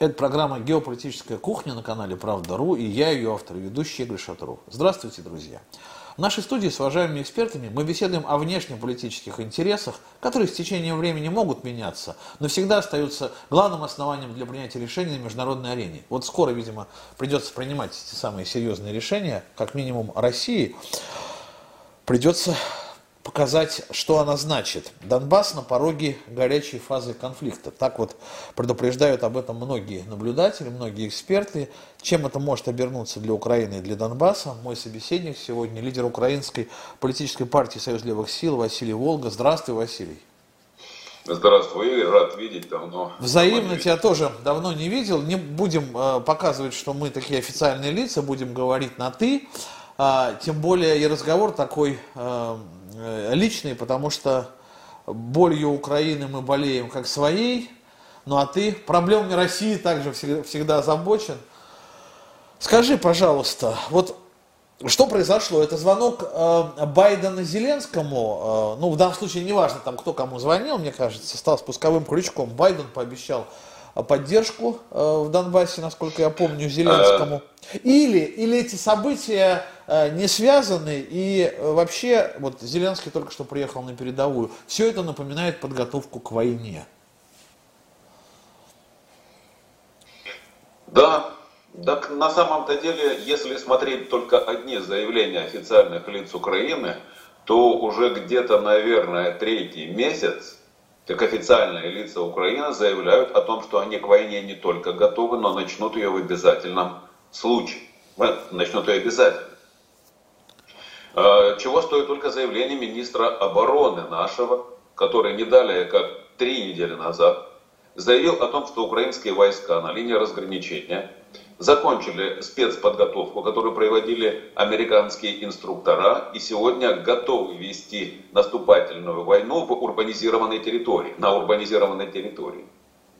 Это программа «Геополитическая кухня» на канале «Правда.ру» и я, ее автор ведущий Игорь Шатров. Здравствуйте, друзья! В нашей студии с уважаемыми экспертами мы беседуем о внешнеполитических интересах, которые с течением времени могут меняться, но всегда остаются главным основанием для принятия решений на международной арене. Вот скоро, видимо, придется принимать эти самые серьезные решения, как минимум России. Придется показать, что она значит. Донбасс на пороге горячей фазы конфликта. Так вот предупреждают об этом многие наблюдатели, многие эксперты. Чем это может обернуться для Украины и для Донбасса? Мой собеседник сегодня, лидер украинской политической партии «Союз левых сил» Василий Волга. Здравствуй, Василий. Здравствуй, Игорь, рад видеть давно. Взаимно тебя тоже давно не видел. Не будем э, показывать, что мы такие официальные лица, будем говорить на «ты». А, тем более и разговор такой э, Э, личный, потому что болью Украины мы болеем как своей, ну а ты проблемами России также всегда, всегда озабочен. Скажи, пожалуйста, вот что произошло? Это звонок э, Байдена Зеленскому, э, ну в данном случае неважно там кто кому звонил, мне кажется, стал спусковым крючком. Байден пообещал поддержку э, в Донбассе, насколько я помню, Зеленскому. Или, или эти события э, не связаны, и э, вообще, вот Зеленский только что приехал на передовую, все это напоминает подготовку к войне. Да, так на самом-то деле, если смотреть только одни заявления официальных лиц Украины, то уже где-то, наверное, третий месяц как официальные лица Украины заявляют о том, что они к войне не только готовы, но начнут ее в обязательном случае. Начнут ее обязательно. А, чего стоит только заявление министра обороны нашего, который не далее, как три недели назад, заявил о том, что украинские войска на линии разграничения закончили спецподготовку, которую проводили американские инструктора, и сегодня готовы вести наступательную войну в урбанизированной территории, на урбанизированной территории.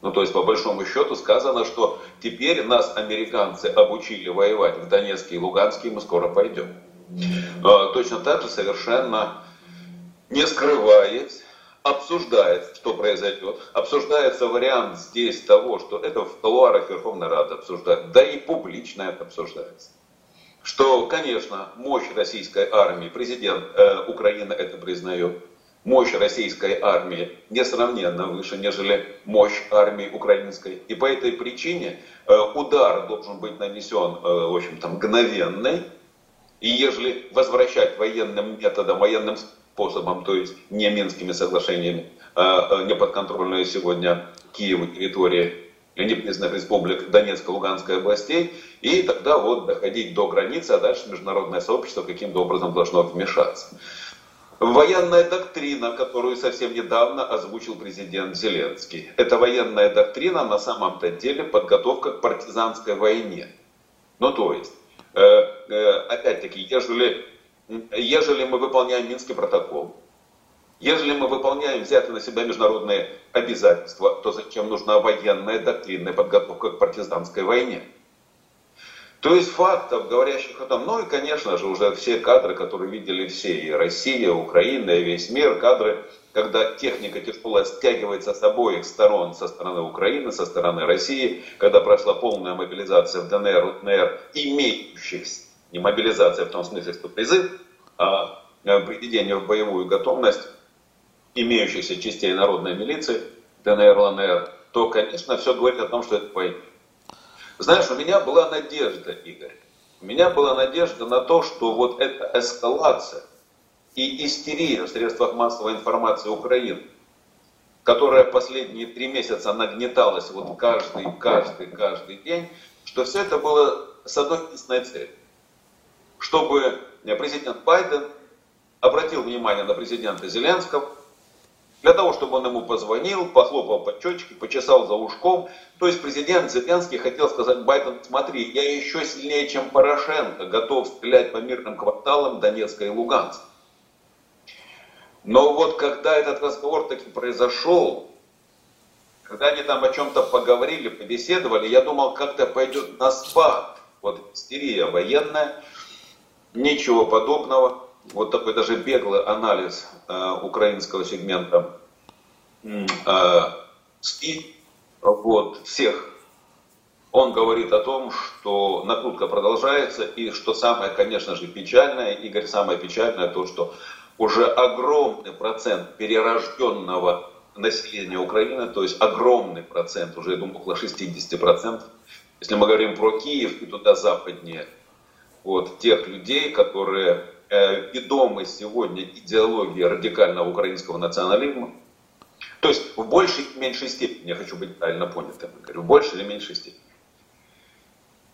Ну, то есть, по большому счету, сказано, что теперь нас американцы обучили воевать в Донецке и Луганске, и мы скоро пойдем. А, точно так же совершенно не скрываясь, обсуждается, что произойдет. Обсуждается вариант здесь того, что это в кулуарах Верховной Рады обсуждают, да и публично это обсуждается. Что, конечно, мощь российской армии, президент э, Украины это признает, мощь российской армии несравненно выше, нежели мощь армии украинской. И по этой причине э, удар должен быть нанесен, э, в общем-то, мгновенный. И ежели возвращать военным методом, военным способом, то есть не Минскими соглашениями, а, а не подконтрольная сегодня Киеву территории непризнанных республик Донецкой, Луганской областей, и тогда вот доходить до границы, а дальше международное сообщество каким-то образом должно вмешаться. Военная доктрина, которую совсем недавно озвучил президент Зеленский. Это военная доктрина на самом-то деле подготовка к партизанской войне. Ну то есть, э, э, опять-таки, ежели ежели мы выполняем Минский протокол, ежели мы выполняем взятые на себя международные обязательства, то зачем нужна военная доктринная подготовка к партизанской войне? То есть фактов, говорящих о том, ну и, конечно же, уже все кадры, которые видели все, и Россия, и Украина, и весь мир, кадры, когда техника тяжелая стягивается с обоих сторон, со стороны Украины, со стороны России, когда прошла полная мобилизация в ДНР, ЛНР, имеющихся не мобилизация в том смысле, что призыв, а э, приведение в боевую готовность имеющихся частей народной милиции, ДНР, ЛНР, то, конечно, все говорит о том, что это война. Знаешь, у меня была надежда, Игорь, у меня была надежда на то, что вот эта эскалация и истерия в средствах массовой информации Украины, которая последние три месяца нагнеталась вот каждый, каждый, каждый день, что все это было с одной единственной целью чтобы президент Байден обратил внимание на президента Зеленского, для того, чтобы он ему позвонил, похлопал по чечке, почесал за ушком. То есть президент Зеленский хотел сказать Байден, смотри, я еще сильнее, чем Порошенко, готов стрелять по мирным кварталам Донецка и Луганска. Но вот когда этот разговор таки произошел, когда они там о чем-то поговорили, побеседовали, я думал, как-то пойдет на спад. Вот истерия военная, Ничего подобного. Вот такой даже беглый анализ э, украинского сегмента э, СМИ, вот, всех. Он говорит о том, что накрутка продолжается, и что самое, конечно же, печальное, Игорь, самое печальное то, что уже огромный процент перерожденного населения Украины, то есть огромный процент, уже, я думаю, около 60%, если мы говорим про Киев и туда западнее, вот, тех людей, которые э, ведомы сегодня идеологией радикального украинского национализма, то есть в большей или меньшей степени, я хочу быть правильно понятым, говорю, в большей или меньшей степени.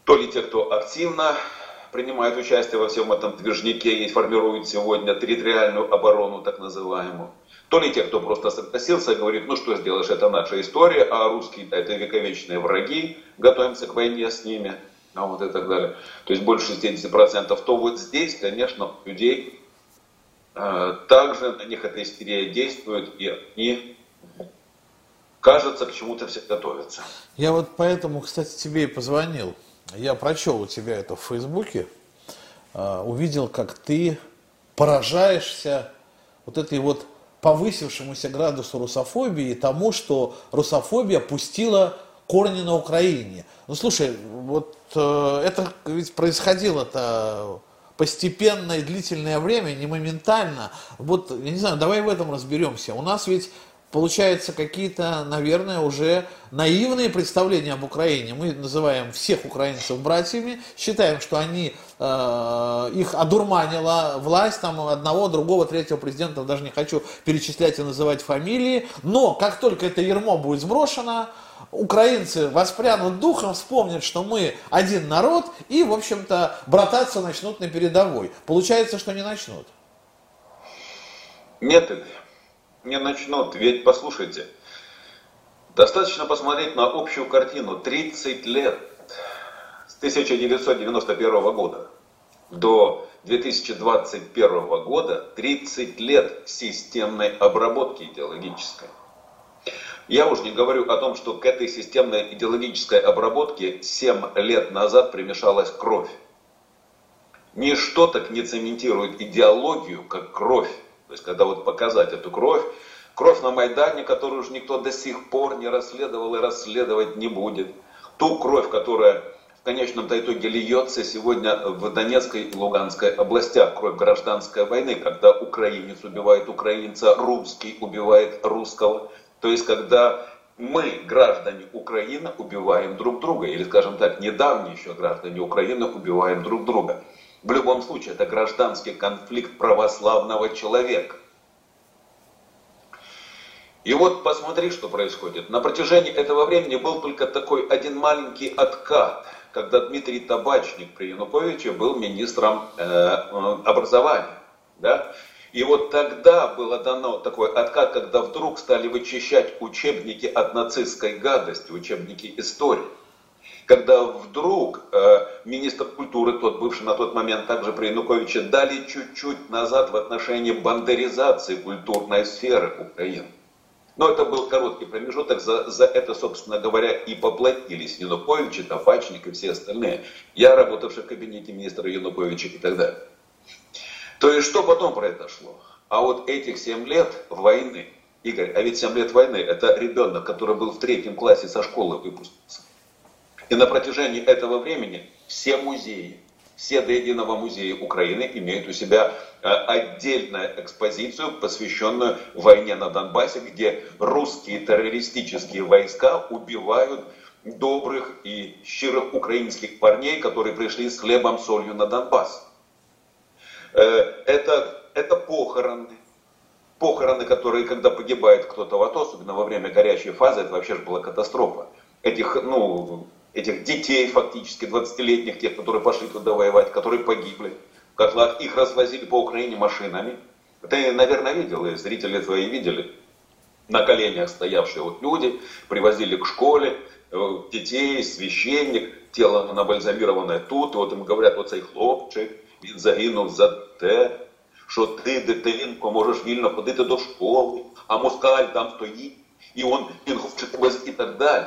То ли те, кто активно принимает участие во всем этом движнике и формирует сегодня территориальную оборону, так называемую, то ли те, кто просто согласился и говорит, ну что сделаешь, это наша история, а русские это вековечные враги, готовимся к войне с ними, а вот и так далее. То есть больше 60%, то вот здесь, конечно, людей э, также на них эта истерия действует, и они, кажется, к чему-то все готовятся. Я вот поэтому, кстати, тебе и позвонил. Я прочел у тебя это в Фейсбуке, э, увидел, как ты поражаешься вот этой вот повысившемуся градусу русофобии и тому, что русофобия пустила корни на Украине. Ну слушай, вот э, это ведь происходило-то постепенно и длительное время, не моментально. Вот, я не знаю, давай в этом разберемся. У нас ведь получается какие-то, наверное, уже наивные представления об Украине. Мы называем всех украинцев братьями, считаем, что они э, их одурманила власть там одного, другого, третьего президента, даже не хочу перечислять и называть фамилии. Но как только это ермо будет сброшено, украинцы воспрянут духом, вспомнят, что мы один народ и, в общем-то, брататься начнут на передовой. Получается, что не начнут. Нет, не начнут. Ведь, послушайте, достаточно посмотреть на общую картину. 30 лет с 1991 года до 2021 года 30 лет системной обработки идеологической. Я уже не говорю о том, что к этой системной идеологической обработке 7 лет назад примешалась кровь. Ничто так не цементирует идеологию, как кровь. То есть, когда вот показать эту кровь, кровь на Майдане, которую уже никто до сих пор не расследовал и расследовать не будет. Ту кровь, которая в конечном-то итоге льется сегодня в Донецкой и Луганской областях. Кровь гражданской войны, когда украинец убивает украинца, русский убивает русского. То есть, когда мы, граждане Украины, убиваем друг друга. Или, скажем так, недавние еще граждане Украины убиваем друг друга. В любом случае, это гражданский конфликт православного человека. И вот посмотри, что происходит. На протяжении этого времени был только такой один маленький откат, когда Дмитрий Табачник при Януковиче был министром э, э образования. Да? И вот тогда было дано такой откат, когда вдруг стали вычищать учебники от нацистской гадости, учебники истории когда вдруг э, министр культуры, тот бывший на тот момент также при Януковиче, дали чуть-чуть назад в отношении бандеризации культурной сферы Украины. Но это был короткий промежуток, за, за это, собственно говоря, и поплатились Янукович, Табачник и все остальные. Я работавший в кабинете министра Януковича и так далее. То есть что потом произошло? А вот этих 7 лет войны, Игорь, а ведь 7 лет войны, это ребенок, который был в третьем классе со школы выпустился. И на протяжении этого времени все музеи, все до единого музея Украины имеют у себя э, отдельную экспозицию, посвященную войне на Донбассе, где русские террористические войска убивают добрых и щирых украинских парней, которые пришли с хлебом, солью на Донбасс. Э, это, это похороны. Похороны, которые, когда погибает кто-то в АТО, особенно во время горячей фазы, это вообще же была катастрофа. Этих, ну, этих детей фактически, 20-летних, тех, которые пошли туда воевать, которые погибли в котлах, их развозили по Украине машинами. Ты, наверное, видел, и зрители твои видели, на коленях стоявшие вот люди, привозили к школе э, детей, священник, тело набальзамированное тут, и вот им говорят, оцей хлопчик, він загинув за те, що ти, дитинко, можеш вільно ходити до школи, а москаль там стоїть, і он, він хоче тебе і так далі.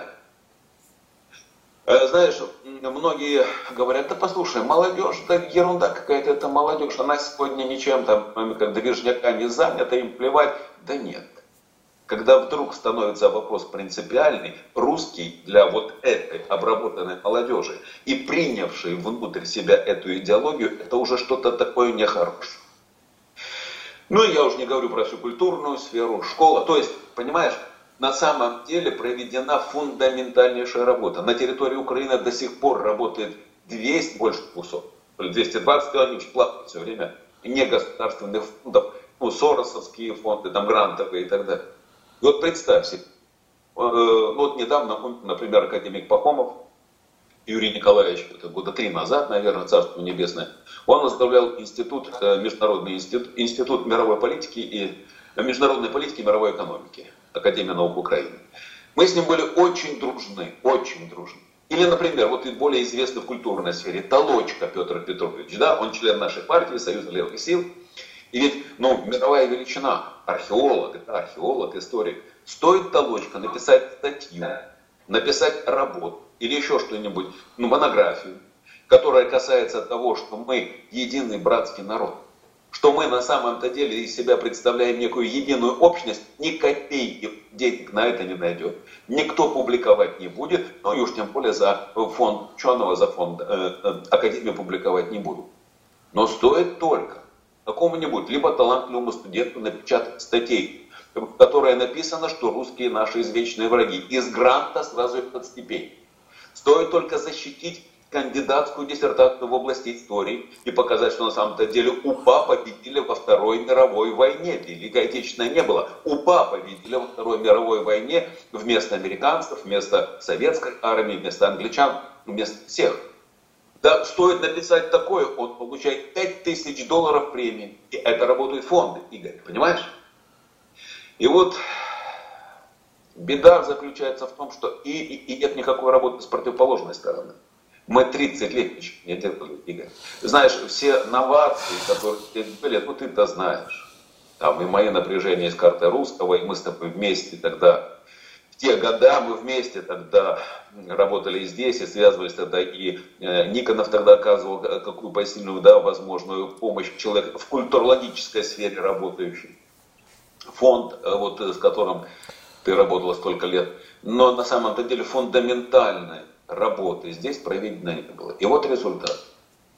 Э, знаешь, многие говорят, да послушай, молодежь, да ерунда какая-то это молодежь, она сегодня ничем там, как движняка не занята, им плевать. Да нет. когда вдруг становится вопрос принципиальный, русский для вот этой обработанной молодежи и принявшей внутрь себя эту идеологию, это уже что-то такое нехорошее. Ну и я уже не говорю про всю культурную сферу, школа. То есть, понимаешь, на самом деле проведена фундаментальнейшая работа. На территории Украины до сих пор работает 200, больше 200, 220, они платят все время, негосударственных фондов, ну, соросовские фонды, там, грантовые и так далее. И вот представь себе, э, вот недавно, например, академик Пахомов, Юрий Николаевич, это года три назад, наверное, Царство Небесное, он возглавлял институт, э, Международный институт, институт мировой политики и международной политики и мировой экономики, Академия наук Украины. Мы с ним были очень дружны, очень дружны. Или, например, вот и более известный в культурной сфере Толочка Петр Петрович, да, он член нашей партии, Союза левых сил. И ведь, ну, мировая величина, археолог, это археолог, историк. Стоит Толочка написать статью, написать работу или еще что-нибудь, ну, монографию, которая касается того, что мы единый братский народ – что мы на самом-то деле из себя представляем некую единую общность, ни копейки денег на это не найдет. Никто публиковать не будет, но и уж тем более за фонд ученого, за фонд э, э, Академии публиковать не буду. Но стоит только какому-нибудь, либо талантливому студенту напечатать статей, в которой написано, что русские наши извечные враги. Из гранта сразу этот степень. Стоит только защитить кандидатскую диссертацию в области истории и показать, что на самом-то деле УПА победили во Второй мировой войне. Великой Отечественной не было. УПА победили во Второй мировой войне вместо американцев, вместо советской армии, вместо англичан, вместо всех. Да, стоит написать такое, он получает 5000 долларов премии. И это работают фонды, Игорь, понимаешь? И вот беда заключается в том, что и, и, и нет никакой работы с противоположной стороны. Мы 30 лет ничего не делали, Игорь. Знаешь, все новации, которые были, ну ты-то знаешь. Там и мои напряжения с картой русского, и мы с тобой вместе тогда, те года мы вместе тогда работали здесь и связывались тогда, и э, Никонов тогда оказывал какую посильную, да, возможную помощь человеку в культурологической сфере работающий. Фонд, э, вот с которым ты работала столько лет. Но на самом-то деле фундаментальное работы здесь проведено не было. И вот результат.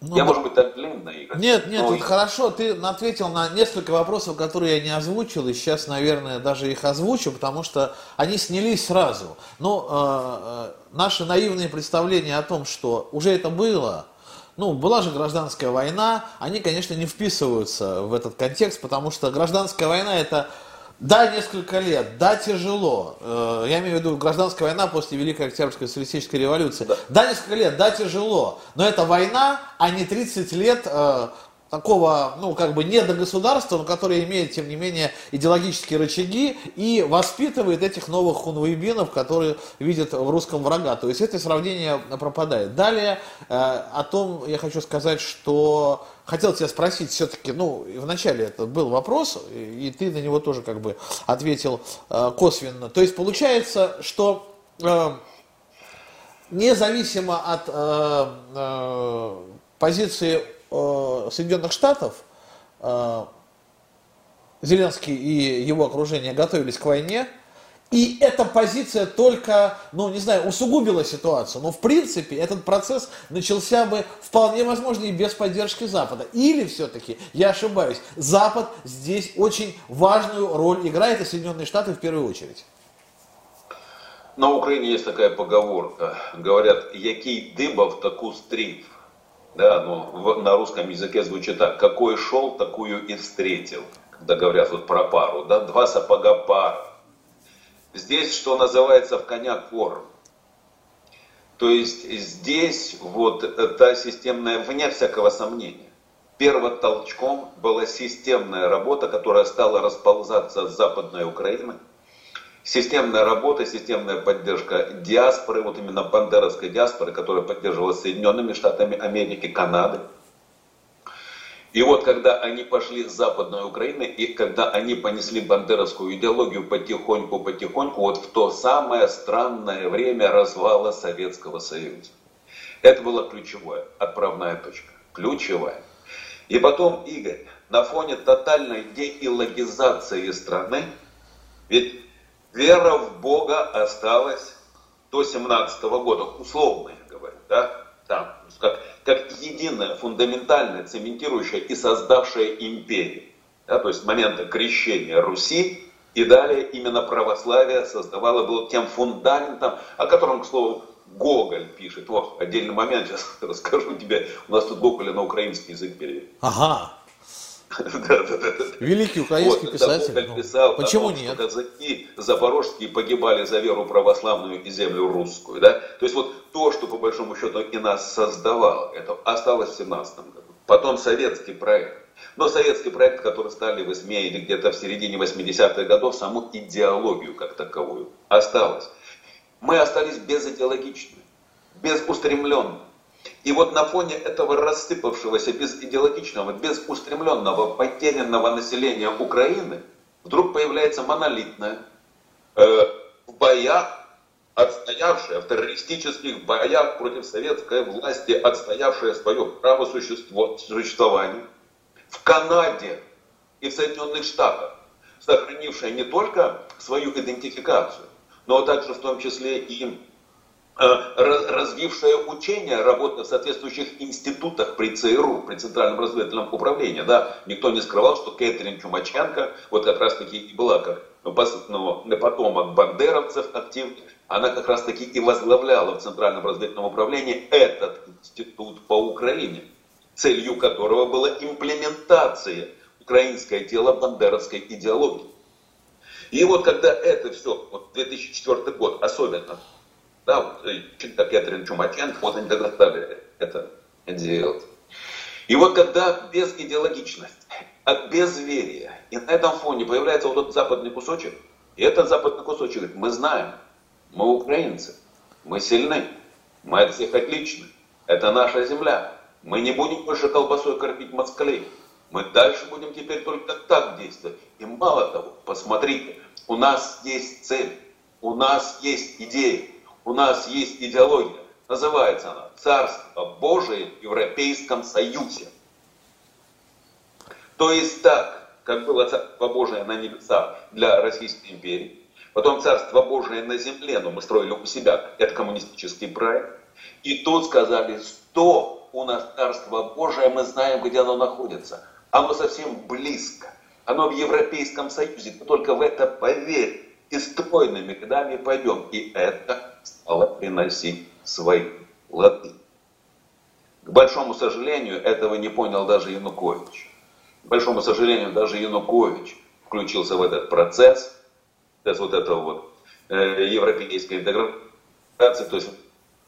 Ну, я, может быть, так длинно, Игорь. Нет, нет, но... хорошо, ты ответил на несколько вопросов, которые я не озвучил, и сейчас, наверное, даже их озвучу, потому что они снялись сразу. Но э, э, наши наивные представления о том, что уже это было, ну, была же гражданская война, они, конечно, не вписываются в этот контекст, потому что гражданская война это да, несколько лет, да, тяжело. Э, я имею в виду гражданская война после Великой Октябрьской социалистической революции. Да. да, несколько лет, да, тяжело. Но это война, а не 30 лет э, такого, ну, как бы не до государства, но которое имеет, тем не менее, идеологические рычаги и воспитывает этих новых хунвейбинов, которые видят в русском врага. То есть это сравнение пропадает. Далее э, о том я хочу сказать, что хотел тебя спросить все-таки, ну, вначале это был вопрос, и ты на него тоже как бы ответил э, косвенно. То есть получается, что э, независимо от э, позиции Соединенных Штатов Зеленский и его окружение готовились к войне, и эта позиция только, ну не знаю, усугубила ситуацию. Но в принципе этот процесс начался бы вполне возможно и без поддержки Запада. Или все-таки, я ошибаюсь, Запад здесь очень важную роль играет, и Соединенные Штаты в первую очередь. На Украине есть такая поговорка. Говорят, який дыбов, таку стрит да, в, на русском языке звучит так, какой шел, такую и встретил, когда говорят вот про пару, да, два сапога пара. Здесь, что называется, в коня корм. То есть здесь вот та системная, вне всякого сомнения, первым толчком была системная работа, которая стала расползаться с Западной Украины – системная работа, системная поддержка диаспоры, вот именно бандеровской диаспоры, которая поддерживалась Соединенными Штатами Америки, Канады. И вот когда они пошли с Западной Украины, и когда они понесли бандеровскую идеологию потихоньку-потихоньку, вот в то самое странное время развала Советского Союза. Это была ключевая, отправная точка. Ключевая. И потом, Игорь, на фоне тотальной деилогизации страны, ведь Вера в Бога осталась до 17 года, условно я говорю, да, там, как, как единая, фундаментальная, цементирующая и создавшая империю. Да, то есть момента крещения Руси и далее именно православие создавало, было тем фундаментом, о котором, к слову, Гоголь пишет. Вот, отдельный момент сейчас расскажу тебе. У нас тут Гоголя на украинский язык перевели. Ага. Великий украинский вот, писатель. Ну, писал Почему том, нет? Казаки запорожские погибали за веру православную и землю русскую. Да? То есть вот то, что по большому счету и нас создавало, это осталось в 17 году. Потом советский проект. Но советский проект, который стали в СМИ или где-то в середине 80-х годов, саму идеологию как таковую осталось. Мы остались безидеологичны, безустремленны. И вот на фоне этого рассыпавшегося безидеологичного, безустремленного, потерянного населения Украины вдруг появляется монолитная, э, в боях отстоявшая, в террористических боях против советской власти, отстоявшая свое право существо, существования, в Канаде и в Соединенных Штатах, сохранившая не только свою идентификацию, но также в том числе и э, развившая учение, работа в соответствующих институтах при ЦРУ, при Центральном разведывательном управлении. Да, никто не скрывал, что Кэтрин Чумаченко вот как раз таки и была как ну, потомок бандеровцев активных, она как раз таки и возглавляла в Центральном разведывательном управлении этот институт по Украине, целью которого была имплементация украинское тело бандеровской идеологии. И вот когда это все, вот 2004 год особенно, да, вот, как Кэтрин Чумаченко, вот они тогда стали это делать. И вот когда без идеологичности, от безверия, и на этом фоне появляется вот этот западный кусочек, и этот западный кусочек говорит, мы знаем, мы украинцы, мы сильны, мы от всех отличны, это наша земля, мы не будем больше колбасой кормить москалей, мы дальше будем теперь только так действовать. И мало того, посмотрите, у нас есть цель, у нас есть идея, у нас есть идеология. Называется она «Царство Божие в Европейском Союзе». То есть так, как было Царство Божие на небесах для Российской империи, потом Царство Божие на земле, но мы строили у себя, это коммунистический проект, и тут сказали, что у нас Царство Божие, мы знаем, где оно находится. Оно совсем близко. Оно в Европейском Союзе. Только в это поверь. И стройными рядами пойдем. И это стало приносить свои лады. К большому сожалению, этого не понял даже Янукович. К большому сожалению, даже Янукович включился в этот процесс, без вот этого вот э, европейской интеграции, то есть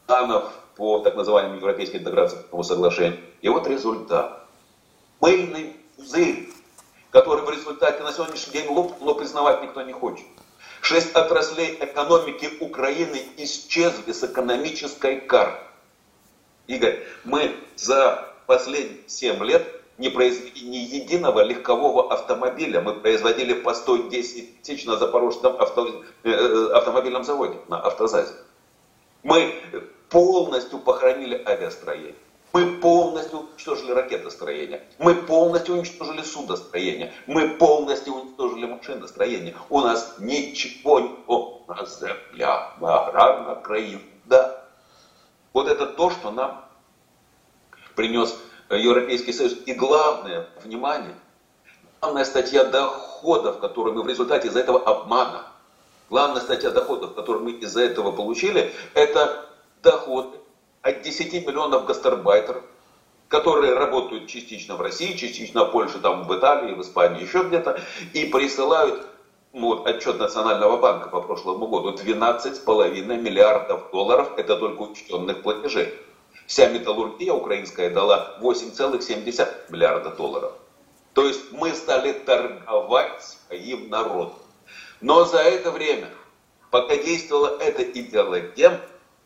планов по так называемому европейской интеграции соглашению. И вот результат мыльный пузырь, который в результате на сегодняшний день лопнул, признавать никто не хочет. Шесть отраслей экономики Украины исчезли с экономической карты. Игорь, мы за последние 7 лет не произвели ни единого легкового автомобиля. Мы производили по 110 тысяч на Запорожском авто, э, э, автомобильном заводе, на автозазе. Мы полностью похоронили авиастроение. Мы полностью уничтожили ракетостроение. Мы полностью уничтожили судостроение. Мы полностью уничтожили машиностроение. У нас ничего не... О, у нас земля, мы аграрная краина. Да. Вот это то, что нам принес Европейский Союз. И главное, внимание, главная статья доходов, которую мы в результате из-за этого обмана, главная статья доходов, которую мы из-за этого получили, это доходы от 10 миллионов гастарбайтеров, которые работают частично в России, частично в Польше, там в Италии, в Испании, еще где-то, и присылают ну, вот, отчет Национального банка по прошлому году, 12,5 миллиардов долларов, это только учтенных платежей. Вся металлургия украинская дала 8,7 миллиарда долларов. То есть мы стали торговать своим народом. Но за это время, пока действовала эта идеология,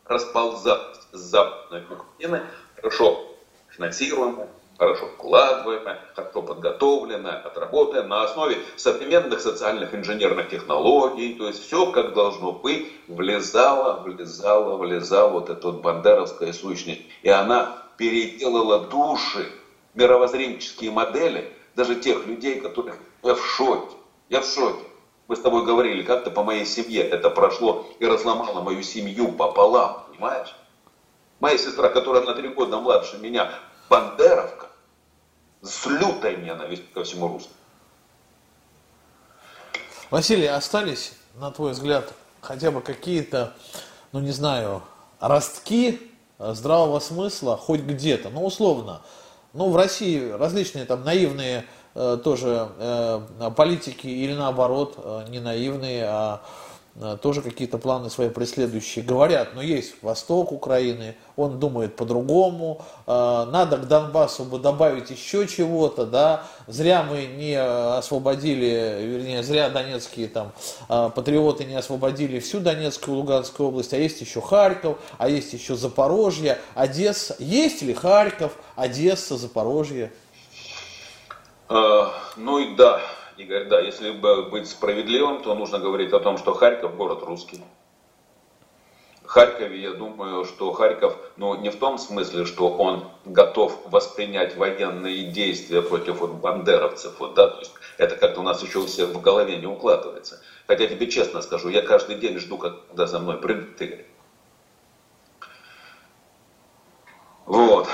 расползалась с западной Украины, хорошо финансируемая, хорошо вкладываемая, хорошо подготовленная, отработанная на основе современных социальных инженерных технологий, то есть все как должно быть, влезало, влезало, влезало вот эта вот бандеровская сущность. И она переделала души, мировоззренческие модели, даже тех людей, которых я в шоке, я в шоке. Мы с тобой говорили, как-то по моей семье это прошло и разломало мою семью пополам, понимаешь? Моя сестра, которая на три года младше меня, бандеровка, с лютой ненавистью ко всему русскому. Василий, остались, на твой взгляд, хотя бы какие-то, ну не знаю, ростки здравого смысла хоть где-то, ну условно, ну в России различные там наивные э, тоже э, политики или наоборот э, не наивные, а тоже какие-то планы свои преследующие говорят, но есть восток Украины, он думает по-другому, э, надо к Донбассу бы добавить еще чего-то, да, зря мы не освободили, вернее, зря донецкие там э, патриоты не освободили всю Донецкую и Луганскую область, а есть еще Харьков, а есть еще Запорожье, Одесса, есть ли Харьков, Одесса, Запорожье? Ну и да, Игорь, да, если быть справедливым, то нужно говорить о том, что Харьков город русский. Харькове, я думаю, что Харьков, ну не в том смысле, что он готов воспринять военные действия против вот, бандеровцев, вот, да, то есть это как-то у нас еще у всех в голове не укладывается. Хотя тебе честно скажу, я каждый день жду, когда за мной придут Игорь. Вот.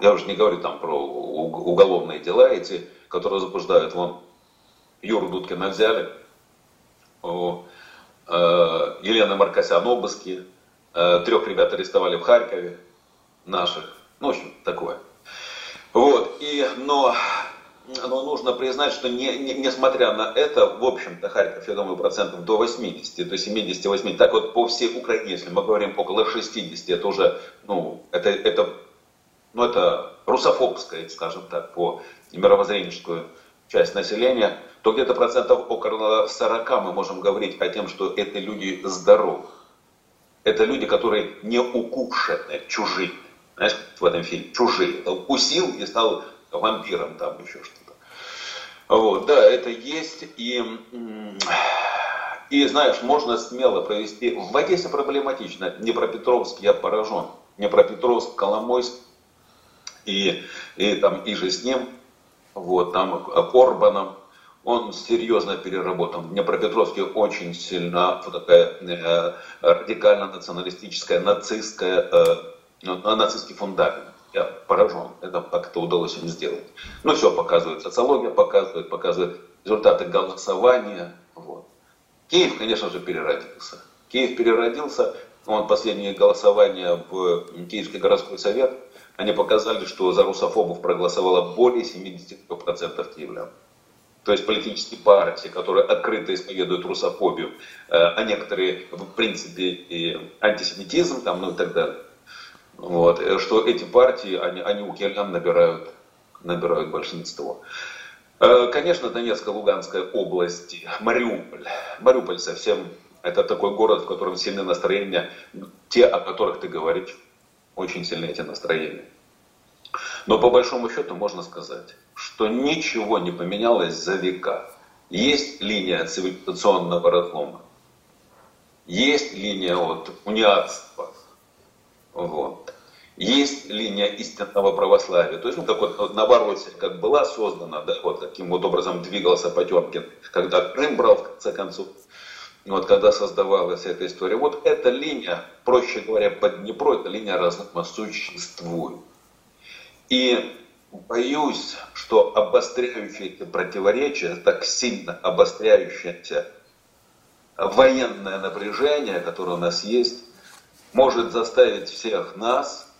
Я уже не говорю там про уголовные дела эти, которые возбуждают. Вон, Юру Дудкина взяли, о, э, Елена Маркосян обыски, э, трех ребят арестовали в Харькове, наших, ну, в общем, такое. Вот, и, но, но нужно признать, что не, не, несмотря на это, в общем-то, Харьков, я думаю, процентов до 80, до 78, так вот по всей Украине, если мы говорим около 60, это уже, ну, это, это, ну, это русофобское, скажем так, по мировоззренческую часть населения, то где-то процентов около 40 мы можем говорить о том, что это люди здоровы. Это люди, которые не укушены, чужие. Знаешь, в этом фильме, чужие. Укусил и стал вампиром, там еще что-то. Вот, да, это есть. И, и знаешь, можно смело провести... В Одессе проблематично. Днепропетровск я поражен. Днепропетровск, Коломойск и, и там и же с ним вот, там Орбаном, он серьезно переработан. В Днепропетровске очень сильно вот такая э, радикально-националистическая, нацистская, э, нацистский фундамент. Я поражен, это, как это удалось им сделать. Ну, все показывает, социология показывает, показывает результаты голосования. Вот. Киев, конечно же, переродился. Киев переродился, он последнее голосование в Киевский городской совет – они показали, что за русофобов проголосовало более 70% киевлян. То есть политические партии, которые открыто исповедуют русофобию, э, а некоторые, в принципе, и антисемитизм, там, ну и так далее. Вот, э, что эти партии, они, они у киевлян набирают, набирают большинство. Э, конечно, Донецкая, Луганская области, Мариуполь. Мариуполь совсем, это такой город, в котором сильное настроение, те, о которых ты говоришь очень сильные эти настроения. Но по большому счету можно сказать, что ничего не поменялось за века. Есть линия цивилизационного разлома, есть линия вот, униатства, вот. есть линия истинного православия. То есть, ну, как вот наоборот, как была создана, да, вот таким вот образом двигался Потемкин, когда Крым брал в конце концов, вот когда создавалась эта история. Вот эта линия, проще говоря, под Днепро, эта линия разлома существует. И боюсь, что обостряющиеся противоречия, так сильно обостряющееся военное напряжение, которое у нас есть, может заставить всех нас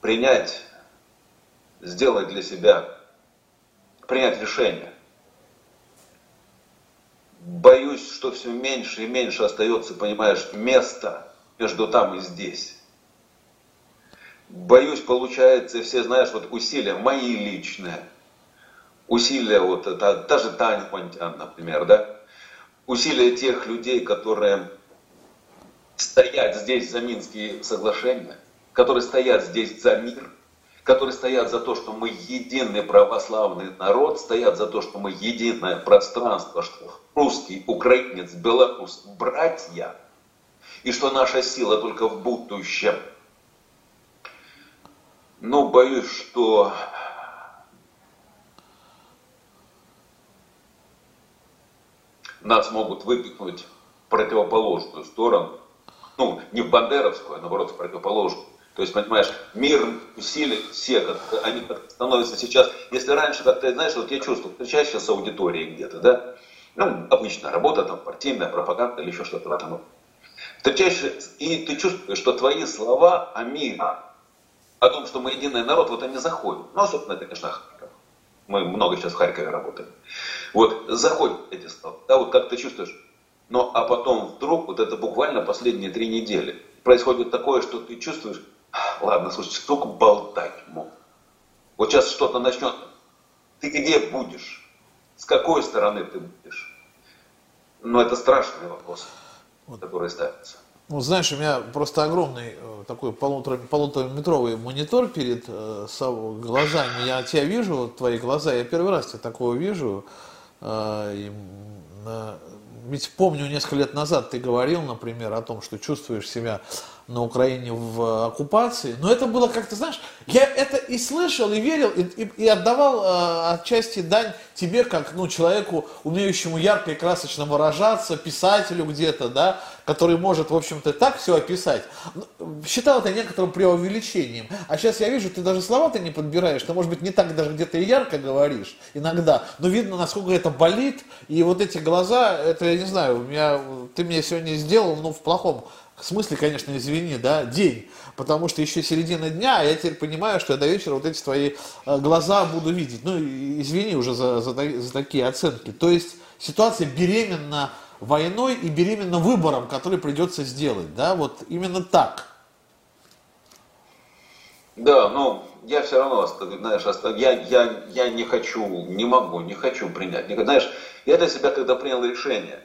принять, сделать для себя, принять решение боюсь, что все меньше и меньше остается, понимаешь, места между там и здесь. Боюсь, получается, все, знаешь, вот усилия мои личные, усилия вот, та, та же Таня Понтян, например, да, усилия тех людей, которые стоят здесь за Минские соглашения, которые стоят здесь за мир, которые стоят за то, что мы единый православный народ, стоят за то, что мы единое пространство, что русский, украинец, белорус, братья, и что наша сила только в будущем. Но боюсь, что нас могут выпихнуть в противоположную сторону, ну, не в бандеровскую, а наоборот, в противоположную. То есть, понимаешь, мир усилит все, как, они становятся сейчас, если раньше, как ты знаешь, вот я чувствую, встречаешься с аудиторией где-то, да, ну, обычно работа, там, партийная пропаганда или еще что-то в этом. Встречаешься, и ты чувствуешь, что твои слова о мире, о том, что мы единый народ, вот они заходят. Ну, особенно это, конечно, Харьков. Мы много сейчас в Харькове работаем. Вот, заходят эти слова, да, вот как ты чувствуешь. Но, а потом вдруг, вот это буквально последние три недели, происходит такое, что ты чувствуешь, ладно, слушай, столько болтать мог. Вот сейчас что-то начнет. Ты где будешь? С какой стороны ты будешь? Но это страшный вопрос, вот. который ставится. Ну, знаешь, у меня просто огромный э, такой полутора, полутораметровый монитор перед э, глазами. Я тебя вижу, вот твои глаза, я первый раз тебя такого вижу. Э, и, э, ведь помню, несколько лет назад ты говорил, например, о том, что чувствуешь себя на Украине в оккупации. Но это было как-то, знаешь, я это и слышал, и верил, и, и, и отдавал э, отчасти дань тебе, как ну, человеку, умеющему ярко и красочно выражаться, писателю где-то, да, который может, в общем-то, так все описать. Ну, считал это некоторым преувеличением. А сейчас я вижу, ты даже слова-то не подбираешь, ты, может быть, не так даже где-то и ярко говоришь иногда, но видно, насколько это болит, и вот эти глаза, это, я не знаю, у меня, ты мне сегодня сделал, ну, в плохом в смысле, конечно, извини, да, день, потому что еще середина дня, а я теперь понимаю, что я до вечера вот эти твои э, глаза буду видеть. Ну, извини уже за, за, за такие оценки. То есть ситуация беременна войной и беременна выбором, который придется сделать, да, вот именно так. Да, ну, я все равно, знаешь, я, я, я не хочу, не могу, не хочу принять. Знаешь, я для себя когда принял решение,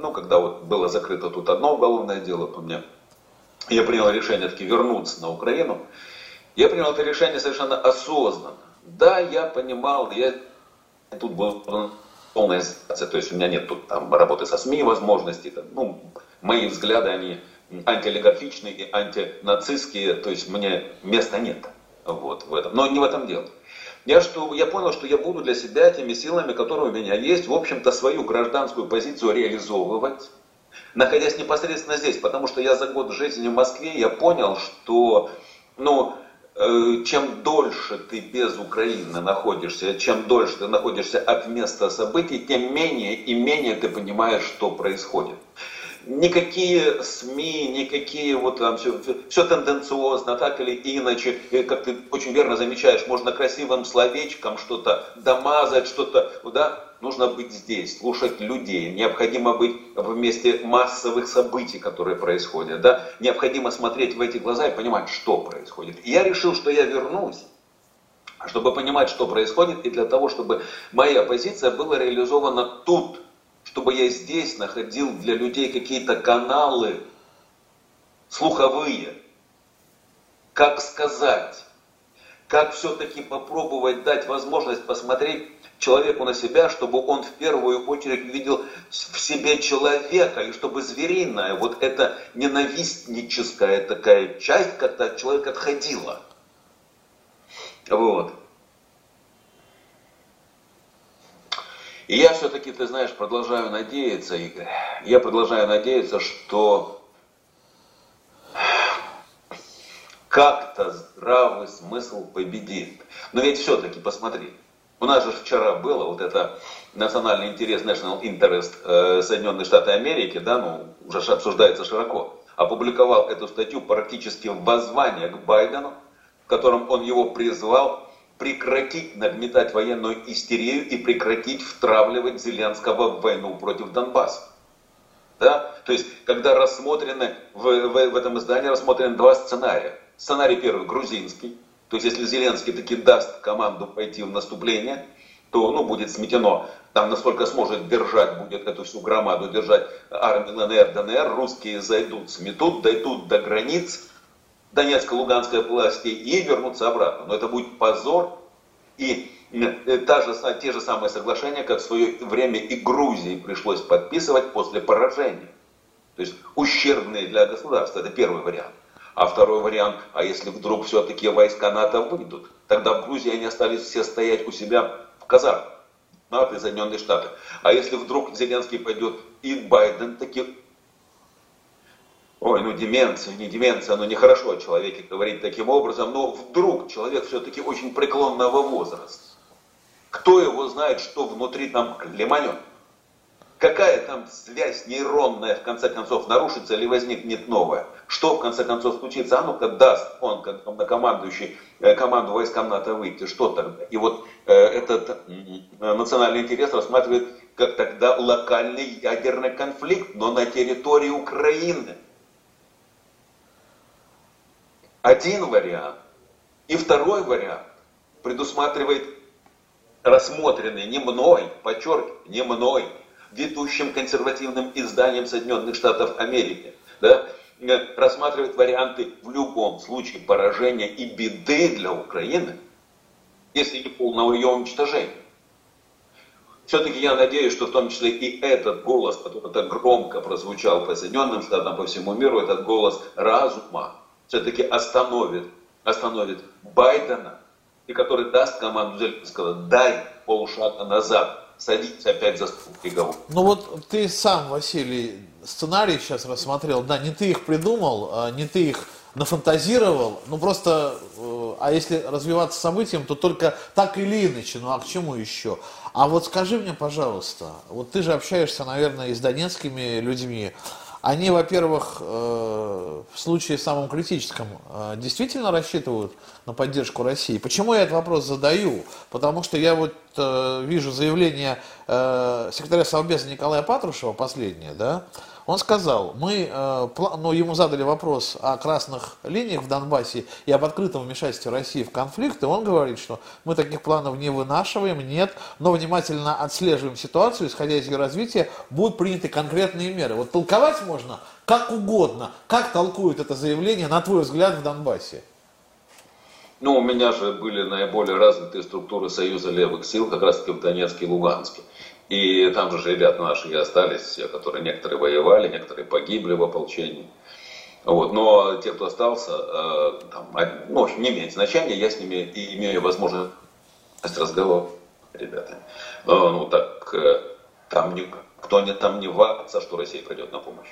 ну, когда вот было закрыто тут одно уголовное дело по мне, я принял решение таки вернуться на Украину, я принял это решение совершенно осознанно. Да, я понимал, я тут был полная ситуация, то есть у меня нет тут там работы со СМИ возможностей, там, ну, мои взгляды, они антиолигархичные и антинацистские, то есть мне места нет вот в этом. Но не в этом дело. Я, что, я понял, что я буду для себя теми силами, которые у меня есть, в общем-то, свою гражданскую позицию реализовывать, находясь непосредственно здесь, потому что я за год жизни в Москве, я понял, что, ну, э, чем дольше ты без Украины находишься, чем дольше ты находишься от места событий, тем менее и менее ты понимаешь, что происходит никакие СМИ, никакие вот там все, все, тенденциозно, так или иначе, и, как ты очень верно замечаешь, можно красивым словечком что-то домазать, что-то, да, нужно быть здесь, слушать людей, необходимо быть в месте массовых событий, которые происходят, да, необходимо смотреть в эти глаза и понимать, что происходит. И я решил, что я вернусь, чтобы понимать, что происходит, и для того, чтобы моя позиция была реализована тут, чтобы я здесь находил для людей какие-то каналы слуховые. Как сказать? Как все-таки попробовать дать возможность посмотреть человеку на себя, чтобы он в первую очередь видел в себе человека, и чтобы звериная, вот эта ненавистническая такая часть, когда человек отходила. Вот. И я все-таки, ты знаешь, продолжаю надеяться, Игорь, я продолжаю надеяться, что как-то здравый смысл победит. Но ведь все-таки, посмотри, у нас же вчера было вот это национальный интерес, national interest э, Соединенные Штаты Америки, да, ну, уже обсуждается широко, опубликовал эту статью практически в воззвание к Байдену, в котором он его призвал прекратить нагнетать военную истерию и прекратить втравливать Зеленского в войну против Донбасса. Да? То есть, когда рассмотрены, в, в, в этом издании рассмотрены два сценария. Сценарий первый, грузинский. То есть, если Зеленский таки даст команду пойти в наступление, то ну, будет сметено, там насколько сможет держать, будет эту всю громаду держать армия ЛНР, ДНР, русские зайдут, сметут, дойдут до границ, Донецко-Луганской власти и вернуться обратно. Но это будет позор и э, та же, те же самые соглашения, как в свое время и Грузии пришлось подписывать после поражения. То есть ущербные для государства. Это первый вариант. А второй вариант, а если вдруг все-таки войска НАТО выйдут, тогда в Грузии они остались все стоять у себя в казармах. НАТО и Соединенные Штаты. А если вдруг Зеленский пойдет и Байден таки ой, ну деменция, не деменция, ну нехорошо о человеке говорить таким образом, но вдруг человек все-таки очень преклонного возраста. Кто его знает, что внутри там лиманет? Какая там связь нейронная, в конце концов, нарушится или возникнет новая? Что, в конце концов, случится? А ну-ка даст он, как на командующий, э, команду войскам НАТО выйти, что тогда? И вот э, этот э, национальный интерес рассматривает как тогда локальный ядерный конфликт, но на территории Украины. Один вариант. И второй вариант предусматривает рассмотренный не мной, подчеркиваю, не мной, ведущим консервативным изданием Соединенных Штатов Америки, да, э, рассматривает варианты в любом случае поражения и беды для Украины, если не полного ее уничтожения. Все-таки я надеюсь, что в том числе и этот голос, который так громко прозвучал по Соединенным Штатам, по всему миру, этот голос разума, все-таки остановит, остановит Байдена, и который даст команду Зеленского, дай полшага назад, садись опять за стол переговоров. Ну вот ты сам, Василий, сценарий сейчас рассмотрел, да, не ты их придумал, а не ты их нафантазировал, ну просто, э, а если развиваться событием, то только так или иначе, ну а к чему еще? А вот скажи мне, пожалуйста, вот ты же общаешься, наверное, и с донецкими людьми, они, во-первых, э, в случае самом критическом э, действительно рассчитывают на поддержку России. Почему я этот вопрос задаю? Потому что я вот э, вижу заявление секретаря Совбеза Николая Патрушева, последнее, да, он сказал, мы, э, ну, ему задали вопрос о красных линиях в Донбассе и об открытом вмешательстве России в конфликт, и он говорит, что мы таких планов не вынашиваем, нет, но внимательно отслеживаем ситуацию, исходя из ее развития, будут приняты конкретные меры. Вот толковать можно как угодно. Как толкует это заявление, на твой взгляд, в Донбассе? Ну, у меня же были наиболее развитые структуры Союза левых сил, как раз таки в Донецке и Луганске. И там же ребята наши и остались, все, которые некоторые воевали, некоторые погибли в ополчении. Вот. Но те, кто остался, э, там, ну, в общем, не имеет значения, я с ними и имею возможность разговаривать, ребята. Э, ну, так, э, там никто не, там не ваться, что Россия придет на помощь.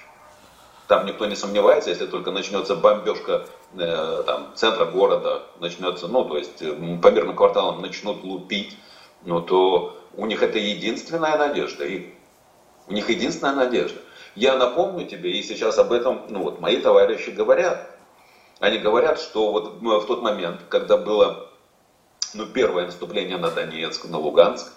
Там никто не сомневается, если только начнется бомбежка э, там, центра города, начнется, ну, то есть по мирным кварталам начнут лупить, ну, то у них это единственная надежда. И у них единственная надежда. Я напомню тебе, и сейчас об этом, ну вот, мои товарищи говорят. Они говорят, что вот ну, в тот момент, когда было ну, первое наступление на Донецк, на Луганск,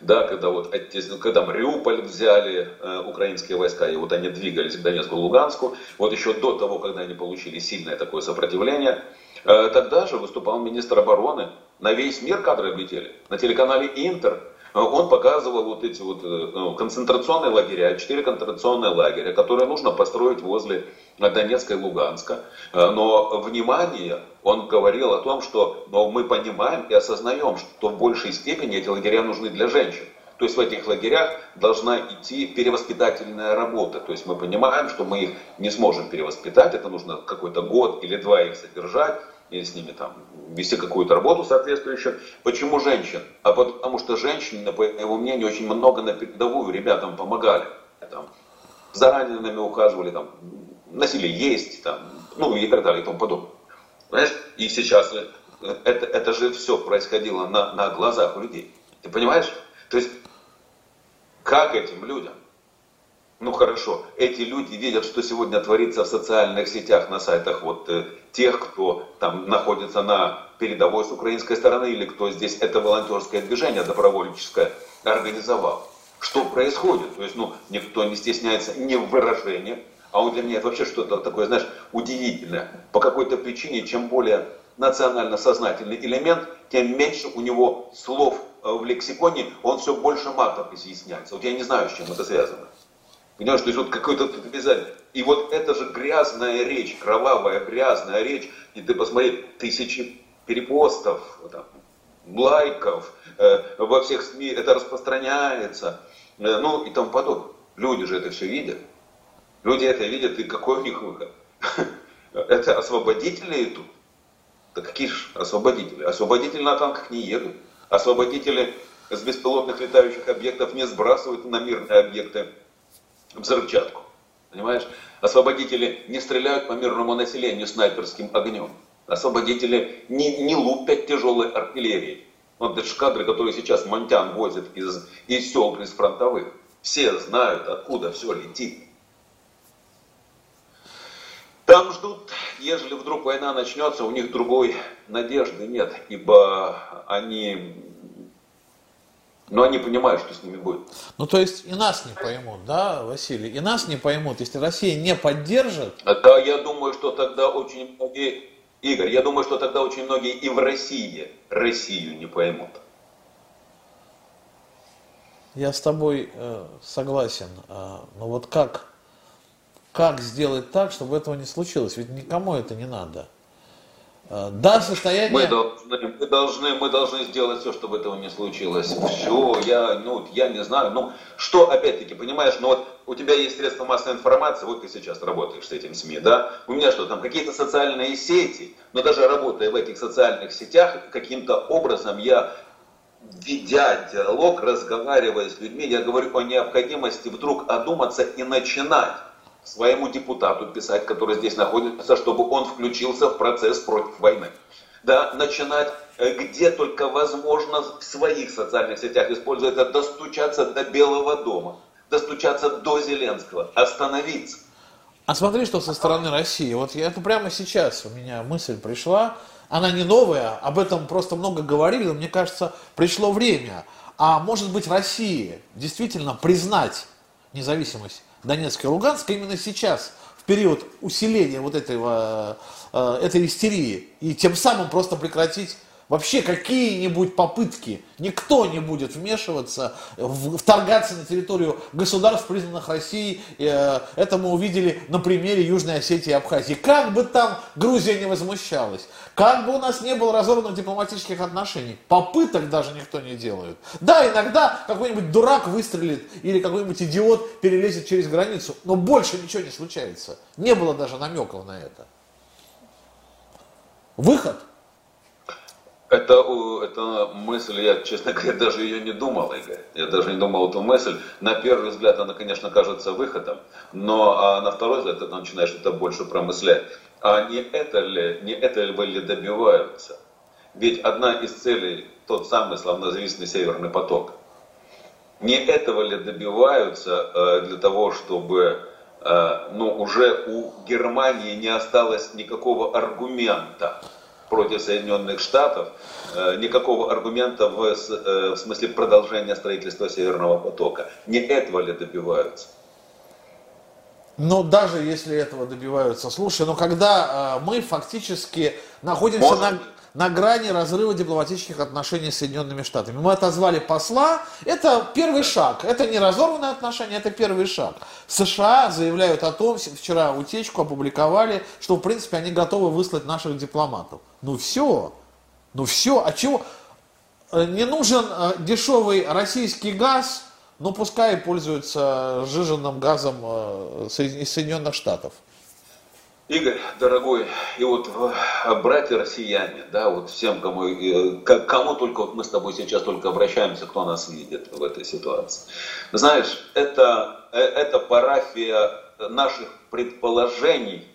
да, когда вот когда Мариуполь взяли э, украинские войска, и вот они двигались к Донецку, Луганску, вот еще до того, когда они получили сильное такое сопротивление, э, тогда же выступал министр обороны, на весь мир кадры облетели, на телеканале Интер, он показывал вот эти вот ну, концентрационные лагеря, четыре концентрационные лагеря, которые нужно построить возле Донецка и Луганска. Э, но внимание, он говорил о том, что но мы понимаем и осознаем, что в большей степени эти лагеря нужны для женщин. То есть в этих лагерях должна идти перевоспитательная работа. То есть мы понимаем, что мы их не сможем перевоспитать, это нужно какой-то год или два их содержать или с ними там вести какую-то работу соответствующую. Почему женщин? А потому что женщины, по его мнению, очень много на передовую ребятам помогали. Там, за ранеными ухаживали, там, носили есть, там, ну и так далее и тому подобное. Понимаешь? И сейчас э, это, это же все происходило на, на глазах у людей. Ты понимаешь? То есть, как этим людям ну хорошо, эти люди видят, что сегодня творится в социальных сетях, на сайтах вот э, тех, кто там находится на передовой с украинской стороны или кто здесь это волонтерское движение добровольческое организовал. Что происходит? То есть, ну, никто не стесняется ни в выражении, а он для меня это вообще что-то такое, знаешь, удивительное. По какой-то причине, чем более национально сознательный элемент, тем меньше у него слов э, в лексиконе, он все больше матов изъясняется. Вот я не знаю, с чем это связано. Понимаешь, то есть вот какой-то обязательно. И вот это же грязная речь, кровавая грязная речь, и ты посмотри, тысячи перепостов, там, лайков, э, во всех СМИ это распространяется, э, ну и тому подобное. Люди же это все видят. Люди это видят, и какой у них выход? Это освободители идут. Да какие же освободители? Освободители на танках не едут. Освободители с беспилотных летающих объектов не сбрасывают на мирные объекты взрывчатку. Понимаешь? Освободители не стреляют по мирному населению снайперским огнем. Освободители не, не лупят тяжелой артиллерией. Вот это кадры, которые сейчас Монтян возит из, из сел из фронтовых. Все знают, откуда все летит. Там ждут, ежели вдруг война начнется, у них другой надежды нет, ибо они но они понимают, что с ними будет. Ну, то есть и нас не поймут, да, Василий? И нас не поймут, если Россия не поддержит. Да, я думаю, что тогда очень многие, Игорь, я думаю, что тогда очень многие и в России Россию не поймут. Я с тобой э, согласен. Э, но вот как, как сделать так, чтобы этого не случилось? Ведь никому это не надо. Э, да, состояние... Мы должны, мы, должны, мы должны сделать все, чтобы этого не случилось. Все, я, ну, я не знаю. Ну, что, опять-таки, понимаешь, ну вот у тебя есть средства массовой информации, вот ты сейчас работаешь с этим СМИ, да? У меня что, там какие-то социальные сети, но даже работая в этих социальных сетях, каким-то образом я ведя диалог, разговаривая с людьми, я говорю о необходимости вдруг одуматься и начинать своему депутату писать, который здесь находится, чтобы он включился в процесс против войны. Да, начинать э, где только возможно в своих социальных сетях, используя это, достучаться до Белого дома, достучаться до Зеленского, остановиться. А смотри, что со стороны России. Вот я, это прямо сейчас у меня мысль пришла. Она не новая, об этом просто много говорили, но мне кажется, пришло время. А может быть России действительно признать независимость Донецка и Луганска именно сейчас, в период усиления вот этого, э, этой истерии, и тем самым просто прекратить вообще какие-нибудь попытки, никто не будет вмешиваться, вторгаться на территорию государств, признанных Россией. Э, это мы увидели на примере Южной Осетии и Абхазии. Как бы там Грузия не возмущалась, как бы у нас не было разорванных дипломатических отношений, попыток даже никто не делает. Да, иногда какой-нибудь дурак выстрелит или какой-нибудь идиот перелезет через границу, но больше ничего не случается. Не было даже намеков на это. Выход – это, это мысль, я, честно говоря, даже ее не думал, Игорь. Я даже не думал эту мысль. На первый взгляд она, конечно, кажется выходом, но а на второй взгляд ты начинаешь это больше промыслять. А не это ли, не это ли добиваются? Ведь одна из целей, тот самый славнозвестный Северный поток, не этого ли добиваются э, для того, чтобы э, ну, уже у Германии не осталось никакого аргумента против Соединенных Штатов, э, никакого аргумента в, э, в смысле продолжения строительства Северного потока. Не этого ли добиваются? Но даже если этого добиваются, слушай, но когда э, мы фактически находимся Может на на грани разрыва дипломатических отношений с Соединенными Штатами. Мы отозвали посла. Это первый шаг. Это не разорванные отношения, это первый шаг. США заявляют о том, вчера утечку опубликовали, что в принципе они готовы выслать наших дипломатов. Ну все. Ну все. А чего? Э, не нужен э, дешевый российский газ, но пускай пользуются сжиженным газом э, из Соединенных Штатов. Игорь, дорогой, и вот братья россияне, да, вот всем, кому, кому только вот мы с тобой сейчас только обращаемся, кто нас видит в этой ситуации. Знаешь, это, это парафия наших предположений.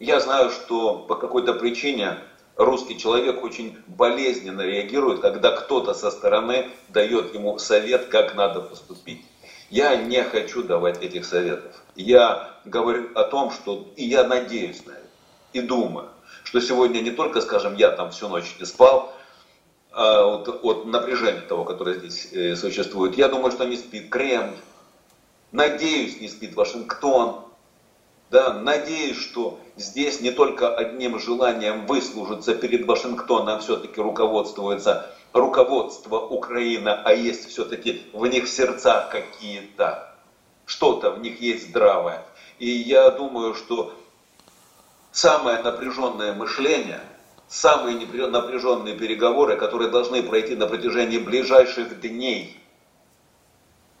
Я знаю, что по какой-то причине русский человек очень болезненно реагирует, когда кто-то со стороны дает ему совет, как надо поступить. Я не хочу давать этих советов. Я говорю о том, что и я надеюсь на это, и думаю, что сегодня не только, скажем, я там всю ночь не спал, а от, от напряжения того, которое здесь э, существует. Я думаю, что не спит Кремль. Надеюсь, не спит Вашингтон. Да, надеюсь, что здесь не только одним желанием выслужиться перед Вашингтоном все-таки руководствуется руководство Украины, а есть все-таки в них сердца какие-то, что-то в них есть здравое. И я думаю, что самое напряженное мышление, самые напряженные переговоры, которые должны пройти на протяжении ближайших дней,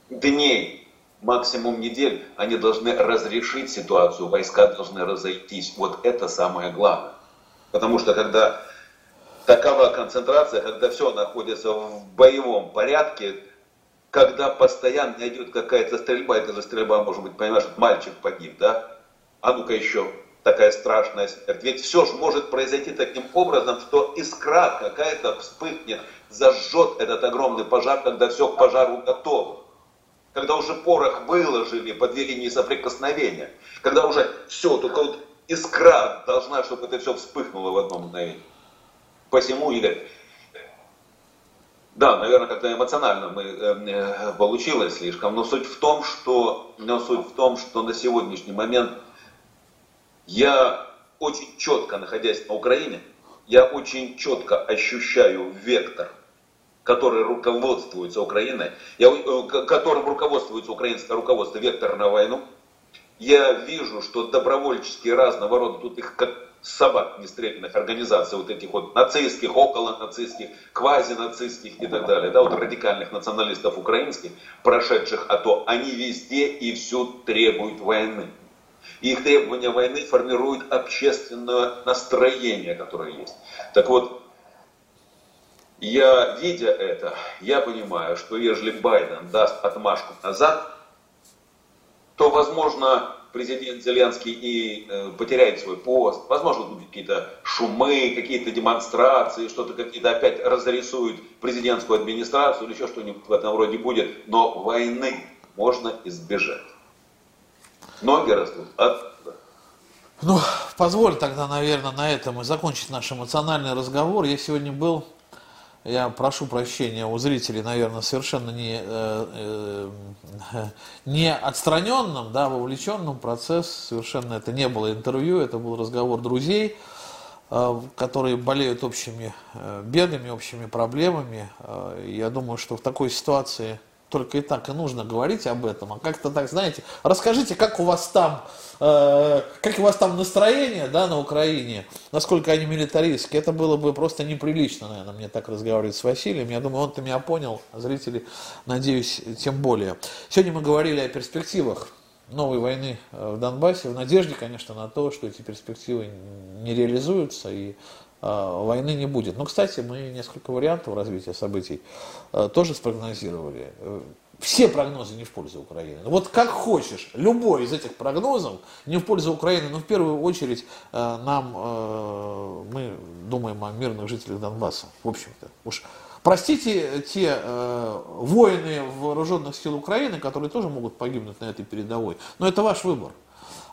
дней, максимум недель, они должны разрешить ситуацию, войска должны разойтись. Вот это самое главное. Потому что когда такова концентрация, когда все находится в боевом порядке, когда постоянно идет какая-то стрельба, это же стрельба, может быть, понимаешь, мальчик погиб, да? А ну-ка еще такая страшная смерть. Ведь все же может произойти таким образом, что искра какая-то вспыхнет, зажжет этот огромный пожар, когда все к пожару готово. Когда уже порох выложили под линии соприкосновения. Когда уже все, только вот искра должна, чтобы это все вспыхнуло в одно мгновение. Посему, Игорь, да, наверное, как-то эмоционально мы, э, получилось слишком, но суть в том, что, но суть в том, что на сегодняшний момент я очень четко, находясь на Украине, я очень четко ощущаю вектор, который руководствуется Украиной, я, э, которым руководствуется украинское руководство, вектор на войну. Я вижу, что добровольческие разного рода, тут их как собак нестрельных организаций, вот этих вот нацистских, около нацистских, квазинацистских и так далее, да, вот радикальных националистов украинских, прошедших а то, они везде и всюду требуют войны. Их требования войны формируют общественное настроение, которое есть. Так вот, я, видя это, я понимаю, что если Байден даст отмашку назад, то, возможно, президент Зеленский и э, потеряет свой пост, возможно, будут какие-то шумы, какие-то демонстрации, что-то какие-то опять разрисуют президентскую администрацию или еще что-нибудь в этом роде будет, но войны можно избежать. Ноги растут оттуда. Ну, позволь тогда, наверное, на этом и закончить наш эмоциональный разговор. Я сегодня был, я прошу прощения у зрителей, наверное, совершенно не, э, э, не отстраненным, да, вовлеченным в процесс. Совершенно это не было интервью, это был разговор друзей, э, которые болеют общими э, бедами, общими проблемами. Э, я думаю, что в такой ситуации только и так и нужно говорить об этом, а как-то так, знаете, расскажите, как у вас там, э, как у вас там настроение, да, на Украине, насколько они милитаристские, это было бы просто неприлично, наверное, мне так разговаривать с Василием, я думаю, он-то меня понял, а зрители, надеюсь, тем более. Сегодня мы говорили о перспективах новой войны э, в Донбассе, в надежде, конечно, на то, что эти перспективы не реализуются и войны не будет. Но, кстати, мы несколько вариантов развития событий а, тоже спрогнозировали. Все прогнозы не в пользу Украины. Вот как хочешь, любой из этих прогнозов не в пользу Украины, но в первую очередь а, нам, мы думаем о мирных жителях Донбасса, в общем-то. Уж простите те воины вооруженных сил Украины, которые тоже могут погибнуть на этой передовой, но это ваш выбор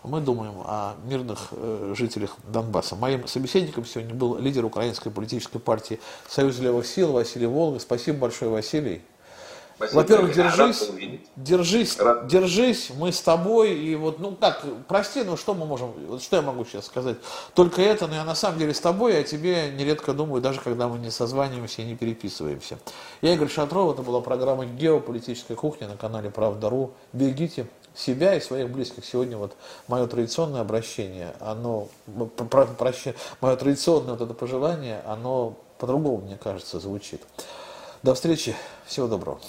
мы думаем о мирных э, жителях Донбасса. Моим собеседником сегодня был лидер украинской политической партии Союз левых сил Василий Волга. Спасибо большое, Василий. Во-первых, держись, держись, Рад. держись, мы с тобой, и вот, ну как, прости, ну что мы можем, вот что я могу сейчас сказать? Только это, но я на самом деле с тобой, а тебе нередко думаю, даже когда мы не созваниваемся и не переписываемся. Я Игорь Шатров, это была программа «Геополитическая кухня» на канале «Правда.ру». Берегите себя и своих близких. Сегодня вот мое традиционное обращение, оно, про, прощ, мое традиционное вот это пожелание, оно по-другому, мне кажется, звучит. До встречи, всего доброго.